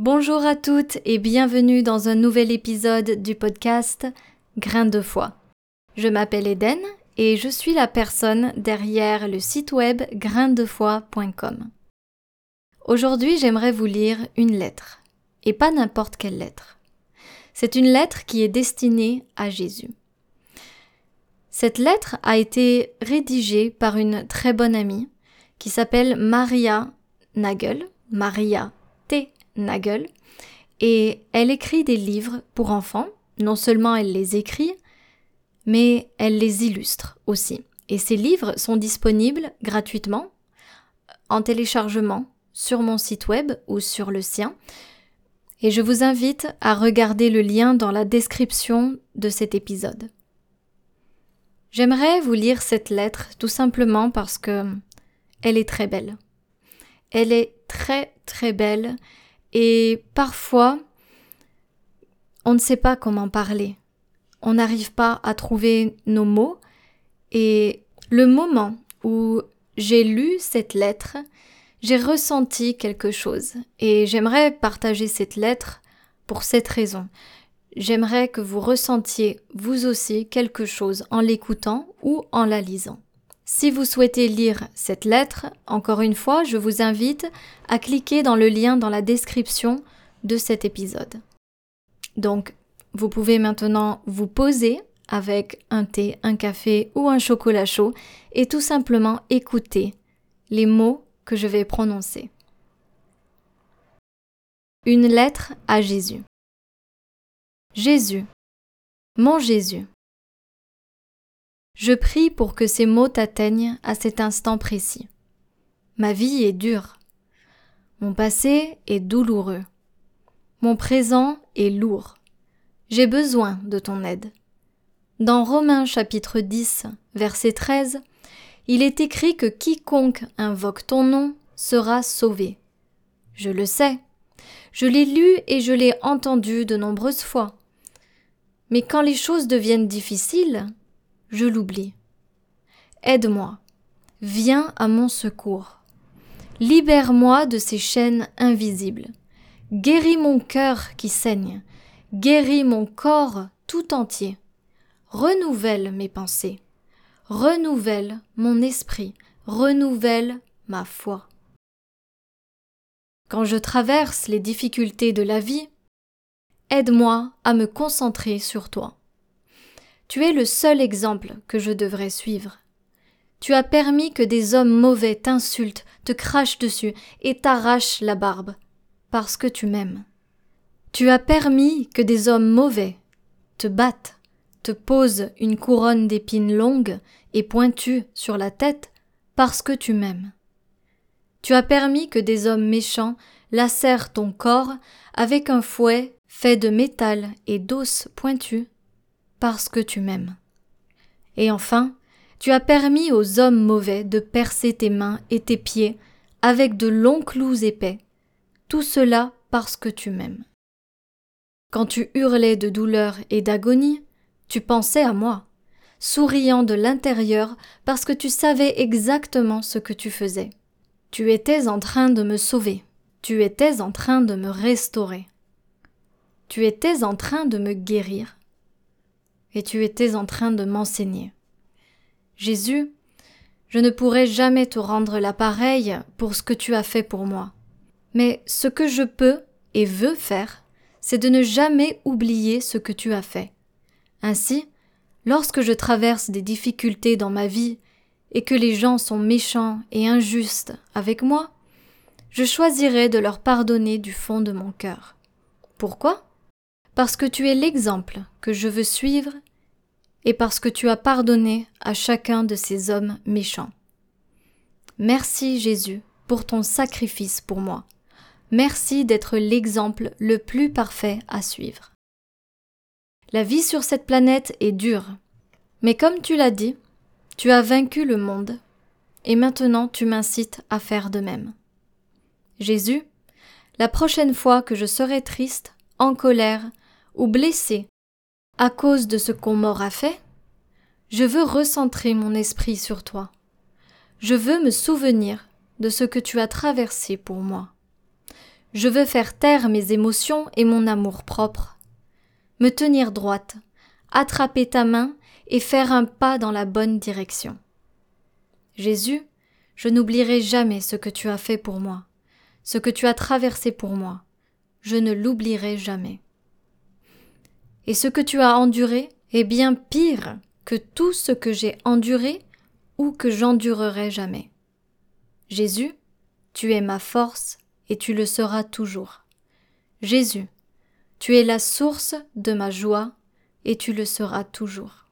Bonjour à toutes et bienvenue dans un nouvel épisode du podcast Grain de foi. Je m'appelle Eden et je suis la personne derrière le site web graindefoi.com. Aujourd'hui, j'aimerais vous lire une lettre, et pas n'importe quelle lettre. C'est une lettre qui est destinée à Jésus. Cette lettre a été rédigée par une très bonne amie qui s'appelle Maria Nagel, Maria T. Nagel, et elle écrit des livres pour enfants. Non seulement elle les écrit, mais elle les illustre aussi. Et ces livres sont disponibles gratuitement en téléchargement sur mon site web ou sur le sien. Et je vous invite à regarder le lien dans la description de cet épisode. J'aimerais vous lire cette lettre tout simplement parce que elle est très belle. Elle est très très belle et parfois on ne sait pas comment parler. On n'arrive pas à trouver nos mots et le moment où j'ai lu cette lettre, j'ai ressenti quelque chose et j'aimerais partager cette lettre pour cette raison. J'aimerais que vous ressentiez vous aussi quelque chose en l'écoutant ou en la lisant. Si vous souhaitez lire cette lettre, encore une fois, je vous invite à cliquer dans le lien dans la description de cet épisode. Donc, vous pouvez maintenant vous poser avec un thé, un café ou un chocolat chaud et tout simplement écouter les mots que je vais prononcer. Une lettre à Jésus. Jésus, mon Jésus, je prie pour que ces mots t'atteignent à cet instant précis. Ma vie est dure. Mon passé est douloureux. Mon présent est lourd. J'ai besoin de ton aide. Dans Romains chapitre 10, verset 13, il est écrit que quiconque invoque ton nom sera sauvé. Je le sais. Je l'ai lu et je l'ai entendu de nombreuses fois. Mais quand les choses deviennent difficiles, je l'oublie. Aide-moi, viens à mon secours. Libère-moi de ces chaînes invisibles. Guéris mon cœur qui saigne. Guéris mon corps tout entier. Renouvelle mes pensées. Renouvelle mon esprit. Renouvelle ma foi. Quand je traverse les difficultés de la vie, aide-moi à me concentrer sur toi. Tu es le seul exemple que je devrais suivre. Tu as permis que des hommes mauvais t'insultent, te crachent dessus et t'arrachent la barbe, parce que tu m'aimes. Tu as permis que des hommes mauvais te battent, te posent une couronne d'épines longues et pointues sur la tête, parce que tu m'aimes. Tu as permis que des hommes méchants lacèrent ton corps avec un fouet fait de métal et d'os pointus parce que tu m'aimes. Et enfin, tu as permis aux hommes mauvais de percer tes mains et tes pieds avec de longs clous épais, tout cela parce que tu m'aimes. Quand tu hurlais de douleur et d'agonie, tu pensais à moi, souriant de l'intérieur parce que tu savais exactement ce que tu faisais. Tu étais en train de me sauver, tu étais en train de me restaurer, tu étais en train de me guérir, tu étais en train de m'enseigner. Jésus, je ne pourrai jamais te rendre l'appareil pour ce que tu as fait pour moi. Mais ce que je peux et veux faire, c'est de ne jamais oublier ce que tu as fait. Ainsi, lorsque je traverse des difficultés dans ma vie et que les gens sont méchants et injustes avec moi, je choisirai de leur pardonner du fond de mon cœur. Pourquoi? Parce que tu es l'exemple que je veux suivre et parce que tu as pardonné à chacun de ces hommes méchants. Merci Jésus pour ton sacrifice pour moi. Merci d'être l'exemple le plus parfait à suivre. La vie sur cette planète est dure, mais comme tu l'as dit, tu as vaincu le monde, et maintenant tu m'incites à faire de même. Jésus, la prochaine fois que je serai triste, en colère, ou blessé à cause de ce qu'on m'aura fait, je veux recentrer mon esprit sur toi. Je veux me souvenir de ce que tu as traversé pour moi. Je veux faire taire mes émotions et mon amour propre. Me tenir droite, attraper ta main et faire un pas dans la bonne direction. Jésus, je n'oublierai jamais ce que tu as fait pour moi, ce que tu as traversé pour moi. Je ne l'oublierai jamais. Et ce que tu as enduré est bien pire que tout ce que j'ai enduré ou que j'endurerai jamais. Jésus, tu es ma force et tu le seras toujours. Jésus, tu es la source de ma joie et tu le seras toujours.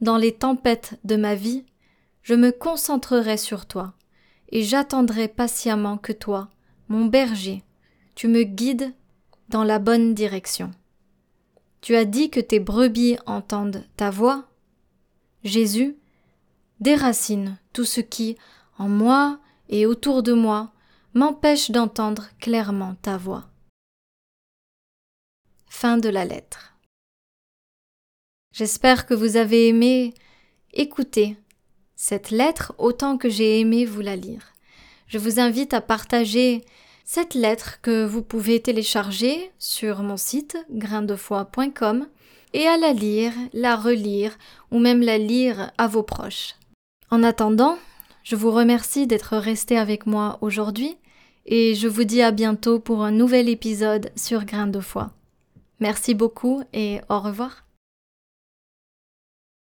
Dans les tempêtes de ma vie, je me concentrerai sur toi et j'attendrai patiemment que toi, mon berger, tu me guides dans la bonne direction. Tu as dit que tes brebis entendent ta voix. Jésus, déracine tout ce qui, en moi et autour de moi, m'empêche d'entendre clairement ta voix. Fin de la lettre. J'espère que vous avez aimé écouter cette lettre autant que j'ai aimé vous la lire. Je vous invite à partager cette lettre que vous pouvez télécharger sur mon site graindefoi.com et à la lire, la relire ou même la lire à vos proches. En attendant, je vous remercie d'être resté avec moi aujourd'hui et je vous dis à bientôt pour un nouvel épisode sur Grain de foi. Merci beaucoup et au revoir.